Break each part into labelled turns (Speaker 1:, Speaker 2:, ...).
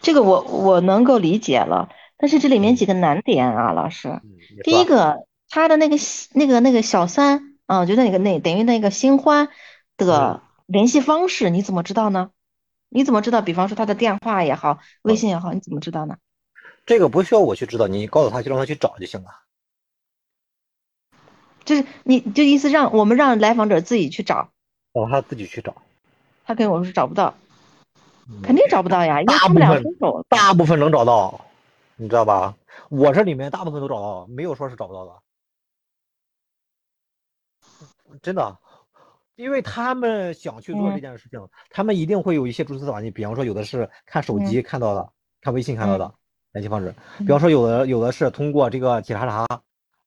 Speaker 1: 这个我我能够理解了，但是这里面几个难点啊，老师。
Speaker 2: 嗯，
Speaker 1: 第一个，他的那个那个那个小三啊，就那个那等于那个新欢的联系方式，你怎么知道呢？你怎么知道？比方说他的电话也好，微信也好，你怎么知道呢？
Speaker 2: 这个不需要我去知道，你告诉他就让他去找就行了。
Speaker 1: 就是你就意思让我们让来访者自己去找，
Speaker 2: 让他自己去找。
Speaker 1: 他跟我说找不到，
Speaker 2: 嗯
Speaker 1: 肯定找不到呀，因为
Speaker 2: 大
Speaker 1: 他们俩
Speaker 2: 部分
Speaker 1: 分手了。
Speaker 2: 大部分能找到，你知道吧？我这里面大部分都找到，没有说是找不到的，真的。因为他们想去做这
Speaker 1: 嗯。
Speaker 2: 件事情，他们一定会有一些蛛丝马迹，比方说有的是看手机看到的，看微信看到的联系方式，比方说有的有的是通过这个企查查，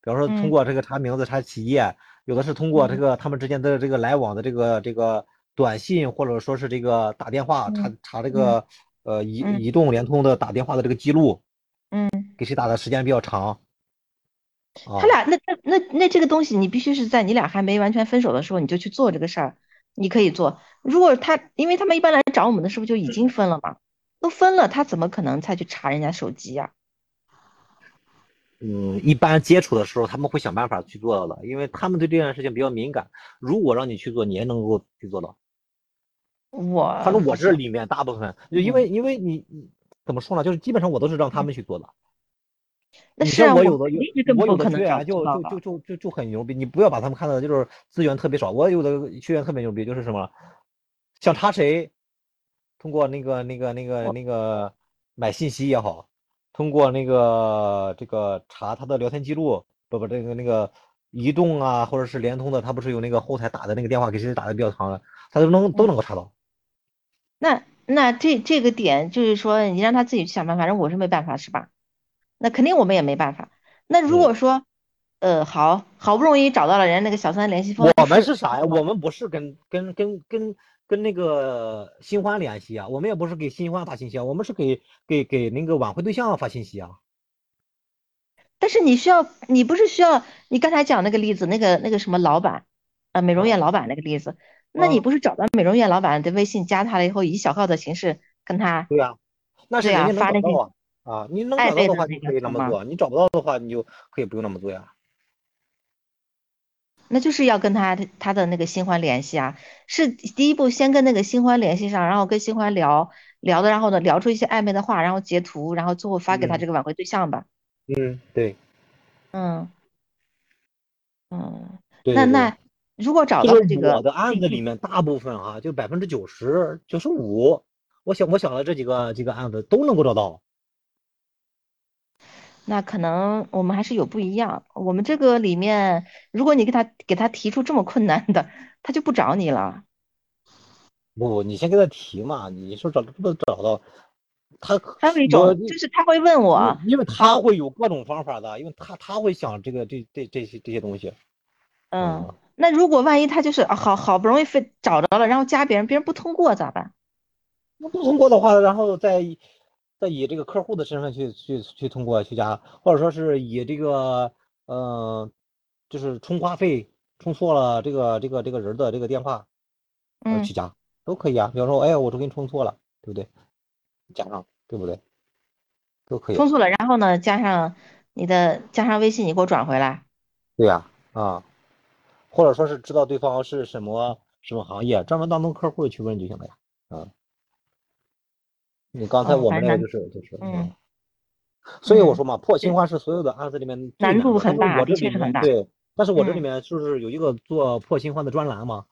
Speaker 2: 比方说通
Speaker 1: 嗯。
Speaker 2: 过这个查名字查企业，有的是通过这
Speaker 1: 嗯。
Speaker 2: 个他们之间的这个来往的这个这个短信或者说是这个打电话查
Speaker 1: 嗯
Speaker 2: 查这个呃移
Speaker 1: 嗯
Speaker 2: 移动、联通的打电话的这个记录，
Speaker 1: 嗯，
Speaker 2: 给谁打的时间比较长。啊
Speaker 1: 他俩那那那那这个东西，你必须是在你俩还没完全分手的时候，你就去做这个事儿，你可以做。如果他，因为他们一般来找我们的时候就已经分了嘛，都分了，他怎么可能再去查人家手机呀、
Speaker 2: 嗯，一般接触的时候他们会想办法去做到的，因为他们对这件事情比较敏感。如果让你去做，你也能够去做到。
Speaker 1: 我
Speaker 2: 反正我这里面大部分，就因为因为你你怎么说呢，就是基本上我都是让他们去做的。你
Speaker 1: 那是啊，
Speaker 2: 像我有的有我有的学员就就就就就就很牛逼，你不要把他们看到就是资源特别少。我有的学员特别牛逼，就是什么，想查谁，通过那个那个那个那个买信息也好，通过那个这个查他的聊天记录，不不这个那个移动啊或者是联通的，他不是有那个后台打的那个电话给谁打的比较长的，他都能都能够查到。
Speaker 1: 那那这这个点就是说，你让他自己去想办法，反正我是没办法，是吧？那肯定我们也没办法。那如果说，呃，好好不容易找到了人家那个小三联系方式，
Speaker 2: 我们 是啥呀？我们不是跟跟跟跟跟那个新欢联系啊，我们也不是给新欢发信息啊，我们是给给给那个挽回对象发信息啊。
Speaker 1: 但是你需要，你不是需要你刚才讲那个例子，那个那个什么老板，呃，美容院老板那个例子，那你
Speaker 2: 嗯
Speaker 1: 不是找到美容院老板的微信，加他了以后，以小号的形式跟他，
Speaker 2: 对呀、那是
Speaker 1: 对呀
Speaker 2: 人家
Speaker 1: 发那些
Speaker 2: 能找到啊啊，你能
Speaker 1: 暧
Speaker 2: 找到的话，
Speaker 1: 昧的那
Speaker 2: 你可以那么做；你找不到的话，你就可以不用那么做呀。
Speaker 1: 那就是要跟他他的那个新欢联系啊，是第一步先跟那个新欢联系上，然后跟新欢聊聊的，然后呢聊出一些暧昧的话，然后截图，然后最后发给他
Speaker 2: 嗯
Speaker 1: 这个挽回对象吧。
Speaker 2: 嗯，对，
Speaker 1: 嗯嗯，那那如果找到这个
Speaker 2: 我的案子里面，大部分哈、就百分之九十九十五，我想我想的这几个几个案子都能够找到。
Speaker 1: 那可能我们还是有不一样。我们这个里面，如果你给他给他提出这么困难的，他就不找你了。
Speaker 2: 不不，你先给他提嘛，你说找不找到，他
Speaker 1: 还有一
Speaker 2: 我
Speaker 1: 种就是他会问我，
Speaker 2: 因因为他会有各种方法的，因为他他会想这个这这这些这些东西。
Speaker 1: 嗯，那如果万一他就是啊好好不容易非找着了，然后加别人，别人不通过咋办？
Speaker 2: 那不通过的话，然后再以再以这个客户的身份去去去通过去加，或者说是以这个呃，就是充话费充错了这个这个这个人的这个电话，去加都可以啊。比方说，哎，我都给你充错了，对不对？加上对不对？都可以。
Speaker 1: 充错了，然后呢加上你的加上微信，你给我转回来。
Speaker 2: 对呀，啊，或者说是知道对方是什么什么行业，专门当成客户去问就行了呀。啊，你刚才
Speaker 1: 哦
Speaker 2: 我们那个就是就是
Speaker 1: 嗯，
Speaker 2: 所以我说嘛，破新欢是所有的案子里面最
Speaker 1: 难度很大
Speaker 2: 我这里
Speaker 1: 的确是很大
Speaker 2: 面对，但是我这里
Speaker 1: 嗯。
Speaker 2: 面就是有一个做破新欢的专栏嘛，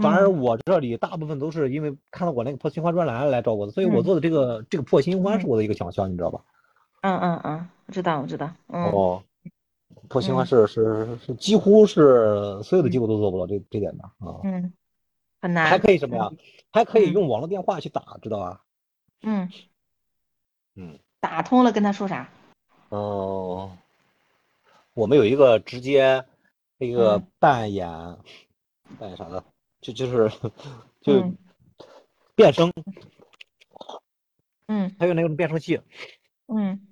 Speaker 2: 反而
Speaker 1: 嗯
Speaker 2: 我这里大部分都是因为看到我那个破新欢专栏来找我的，所以我
Speaker 1: 嗯。
Speaker 2: 做的这个这个破新欢
Speaker 1: 嗯。
Speaker 2: 是我的一个强项，你知道吧？
Speaker 1: 嗯嗯嗯，我知道我知道，嗯。
Speaker 2: 哦，破新欢
Speaker 1: 嗯
Speaker 2: 是是几乎是所有的机构都做不到这这点的啊，
Speaker 1: 嗯，很难。
Speaker 2: 还可以什么呀？还可以
Speaker 1: 嗯
Speaker 2: 用网络电话去打，知道吧？
Speaker 1: 嗯，
Speaker 2: 嗯。
Speaker 1: 打通了跟他说啥？
Speaker 2: 哦，我们有一个直接那个
Speaker 1: 嗯
Speaker 2: 扮演、扮演啥的，就就是就
Speaker 1: 嗯
Speaker 2: 变声，
Speaker 1: 嗯
Speaker 2: 还有那种变声器，
Speaker 1: 嗯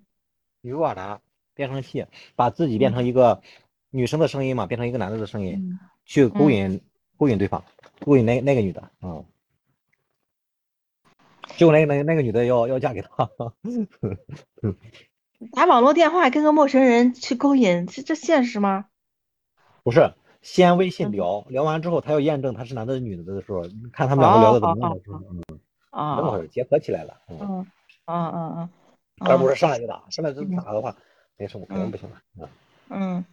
Speaker 2: 鱼瓦达变声器，把自己变成一个女生的声音嘛，变成一个男的的声音，
Speaker 1: 嗯
Speaker 2: 去勾引勾引对方，勾引那那个女的，嗯，结果那个那个那个女的要要嫁给他，
Speaker 1: 打网络电话跟个陌生人去勾引，这这现实吗？
Speaker 2: 不是先微信
Speaker 1: 嗯。
Speaker 2: 聊，聊完之后他要验证他是男的女的的时候，看他们两个聊的怎么样的时候，嗯，那么回
Speaker 1: 啊
Speaker 2: 事结合起来了，嗯，
Speaker 1: 嗯嗯嗯嗯
Speaker 2: 而不是。上来就打，上来就打的话，那什么肯定不行了，嗯。
Speaker 1: 嗯